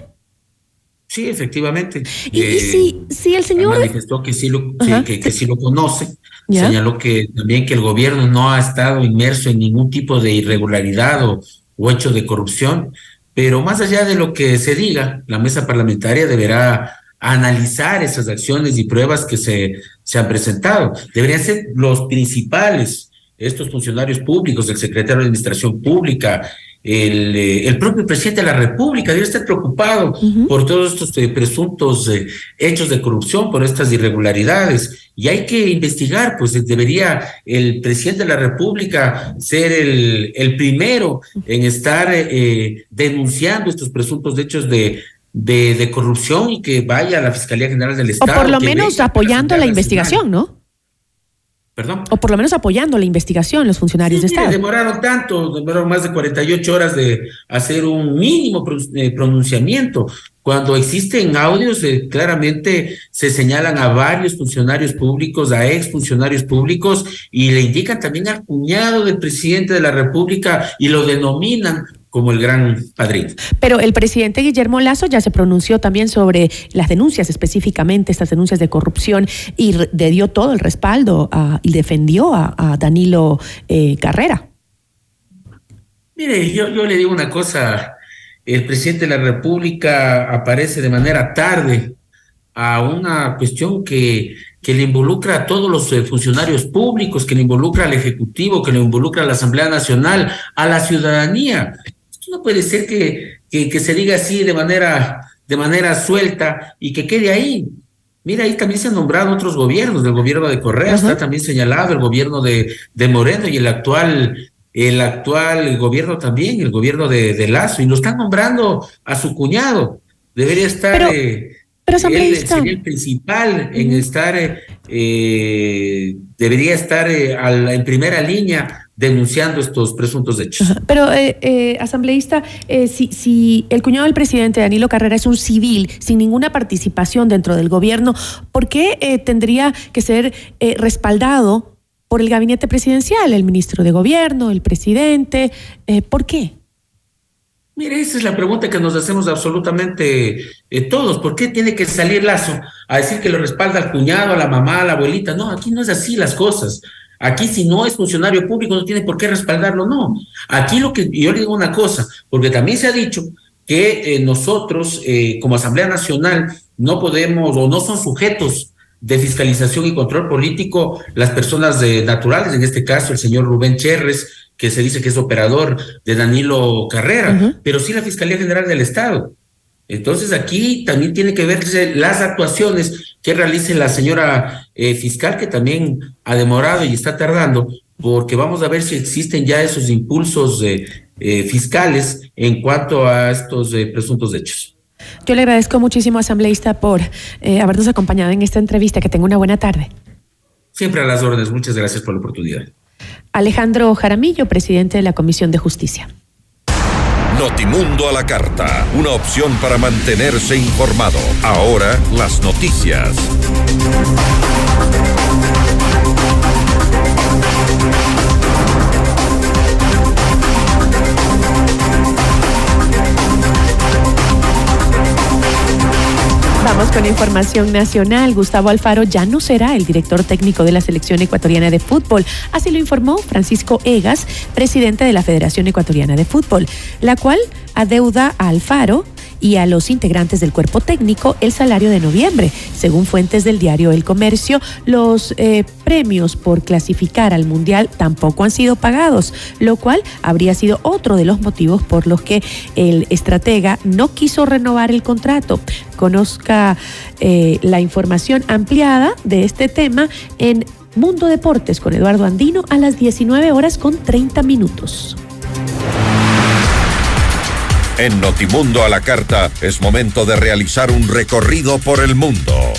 Sí, efectivamente. Y, eh, si, el señor manifestó que sí lo, que, que, sí lo conoce, señaló que también que el gobierno no ha estado inmerso en ningún tipo de irregularidad o, o hecho de corrupción, pero más allá de lo que se diga, la mesa parlamentaria deberá analizar esas acciones y pruebas que se, se han presentado. Deberían ser los principales, estos funcionarios públicos, el secretario de Administración Pública, el, eh, el, propio presidente de la República debe estar preocupado por todos estos eh, presuntos eh, hechos de corrupción, por estas irregularidades. Y hay que investigar, pues debería el presidente de la República ser el, el primero en estar denunciando estos presuntos hechos de, de, corrupción y que vaya a la Fiscalía General del Estado. O por lo menos apoyando la investigación, ¿no? Perdón. O por lo menos apoyando la investigación los funcionarios de Estado. Demoraron tanto, demoraron más de 48 horas de hacer un mínimo eh, pronunciamiento. Cuando existen audios, eh, claramente se señalan a varios funcionarios públicos, a ex funcionarios públicos, y le indican también al cuñado del presidente de la República y lo denominan como el gran padrino. Pero el presidente Guillermo Lazo ya se pronunció también sobre las denuncias, específicamente estas denuncias de corrupción, y le dio todo el respaldo y defendió a, Danilo eh, Carrera. Mire, yo, yo le digo una cosa, el presidente de la República aparece de manera tarde a una cuestión que, que le involucra a todos los eh, funcionarios públicos, que le involucra al Ejecutivo, que le involucra a la Asamblea Nacional, a la ciudadanía no puede ser que, que, se diga así de manera, de manera suelta y que quede ahí. Mira, ahí también se han nombrado otros gobiernos, del gobierno de Correa, está también señalado el gobierno de, de Moreno y el actual, el actual gobierno también, el gobierno de, de Lazo, y lo están nombrando a su cuñado. Debería estar... Pero, eh, sería el principal en estar, eh, debería estar eh, en primera línea denunciando estos presuntos hechos. Pero, eh, eh, asambleísta, eh, si, si el cuñado del presidente, Danilo Carrera, es un civil sin ninguna participación dentro del gobierno, ¿por qué tendría que ser respaldado por el gabinete presidencial, el ministro de gobierno, el presidente? ¿Por qué? Mire, esa es la pregunta que nos hacemos absolutamente todos. ¿Por qué tiene que salir Lazo a decir que lo respalda al cuñado, a la mamá, a la abuelita? No, aquí no es así las cosas. Aquí si no es funcionario público no tiene por qué respaldarlo, no. Aquí lo que yo le digo una cosa, porque también se ha dicho que eh, nosotros eh, como Asamblea Nacional no podemos o no son sujetos de fiscalización y control político las personas naturales, en este caso el señor Rubén Cherres, que se dice que es operador de Danilo Carrera, pero sí la Fiscalía General del Estado. Entonces aquí también tiene que verse las actuaciones que realice la señora eh, fiscal, que también ha demorado y está tardando, porque vamos a ver si existen ya esos impulsos eh, eh, fiscales en cuanto a estos presuntos hechos. Yo le agradezco muchísimo, asambleísta, por habernos acompañado en esta entrevista. Que tenga una buena tarde. Siempre a las órdenes. Muchas gracias por la oportunidad. Alejandro Jaramillo, presidente de la Comisión de Justicia. Notimundo a la carta, una opción para mantenerse informado. Ahora las noticias. Con información nacional. Gustavo Alfaro ya no será el director técnico de la selección ecuatoriana de fútbol. Así lo informó Francisco Egas, presidente de la Federación Ecuatoriana de Fútbol, la cual adeuda a Alfaro y a los integrantes del cuerpo técnico el salario de noviembre. Según fuentes del diario El Comercio, los eh, premios por clasificar al Mundial tampoco han sido pagados, lo cual habría sido otro de los motivos por los que el estratega no quiso renovar el contrato. Conozca eh, la información ampliada de este tema en Mundo Deportes con Eduardo Andino a las 19 horas con 30 minutos. En Notimundo a la Carta es momento de realizar un recorrido por el mundo.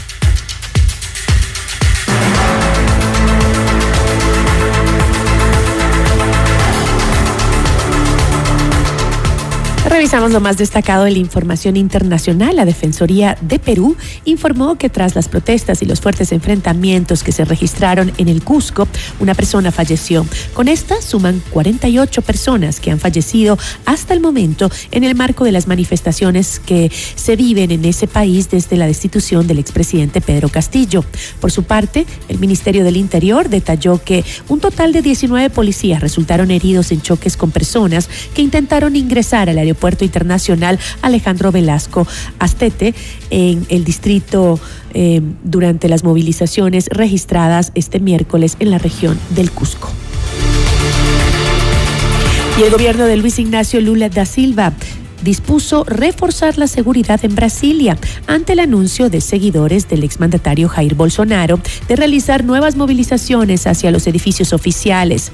Revisamos lo más destacado de la información internacional. La Defensoría de Perú informó que tras las protestas y los fuertes enfrentamientos que se registraron en el Cusco, una persona falleció. Con esta suman 48 personas que han fallecido hasta el momento en el marco de las manifestaciones que se viven en ese país desde la destitución del expresidente Pedro Castillo. Por su parte, el Ministerio del Interior detalló que un total de 19 policías resultaron heridos en choques con personas que intentaron ingresar al aeropuerto Puerto Internacional Alejandro Velasco Astete en el distrito eh, durante las movilizaciones registradas este miércoles en la región del Cusco. Y el gobierno de Luis Ignacio Lula da Silva dispuso reforzar la seguridad en Brasilia ante el anuncio de seguidores del exmandatario Jair Bolsonaro de realizar nuevas movilizaciones hacia los edificios oficiales.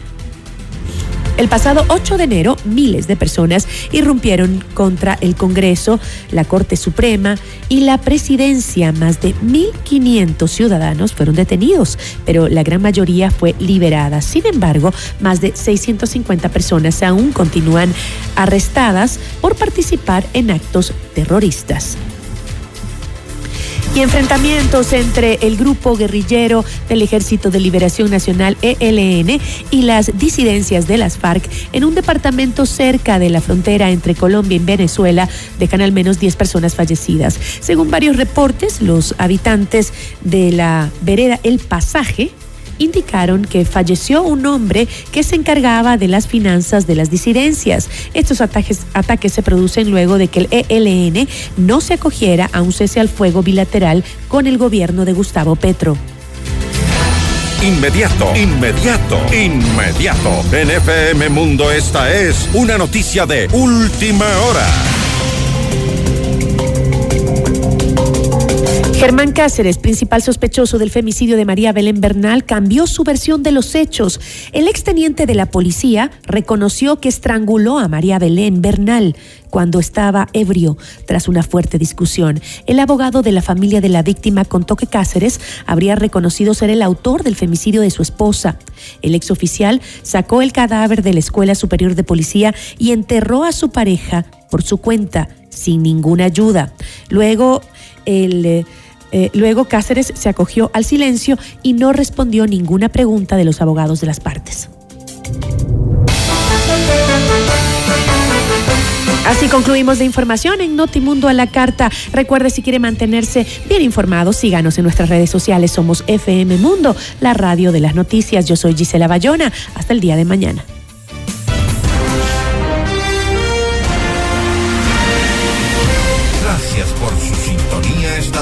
El pasado 8 de enero, miles de personas irrumpieron contra el Congreso, la Corte Suprema y la Presidencia. Más de 1.500 ciudadanos fueron detenidos, pero la gran mayoría fue liberada. Sin embargo, más de 650 personas aún continúan arrestadas por participar en actos terroristas y enfrentamientos entre el grupo guerrillero del Ejército de Liberación Nacional ELN y las disidencias de las FARC en un departamento cerca de la frontera entre Colombia y Venezuela dejan al menos 10 personas fallecidas. Según varios reportes, los habitantes de la vereda El Pasaje indicaron que falleció un hombre que se encargaba de las finanzas de las disidencias. Estos ataques, ataques se producen luego de que el ELN no se acogiera a un cese al fuego bilateral con el gobierno de Gustavo Petro. Inmediato, inmediato, inmediato. En FM Mundo esta es una noticia de última hora. Germán Cáceres, principal sospechoso del femicidio de María Belén Bernal, cambió su versión de los hechos. El exteniente de la policía reconoció que estranguló a María Belén Bernal cuando estaba ebrio tras una fuerte discusión. El abogado de la familia de la víctima contó que Cáceres habría reconocido ser el autor del femicidio de su esposa. El exoficial sacó el cadáver de la Escuela Superior de Policía y enterró a su pareja por su cuenta, sin ninguna ayuda. Luego, el eh, eh, luego Cáceres se acogió al silencio y no respondió ninguna pregunta de los abogados de las partes. Así concluimos la información en Notimundo a la Carta. Recuerde, si quiere mantenerse bien informado, síganos en nuestras redes sociales. Somos FM Mundo, la radio de las noticias. Yo soy Gisela Bayona. Hasta el día de mañana.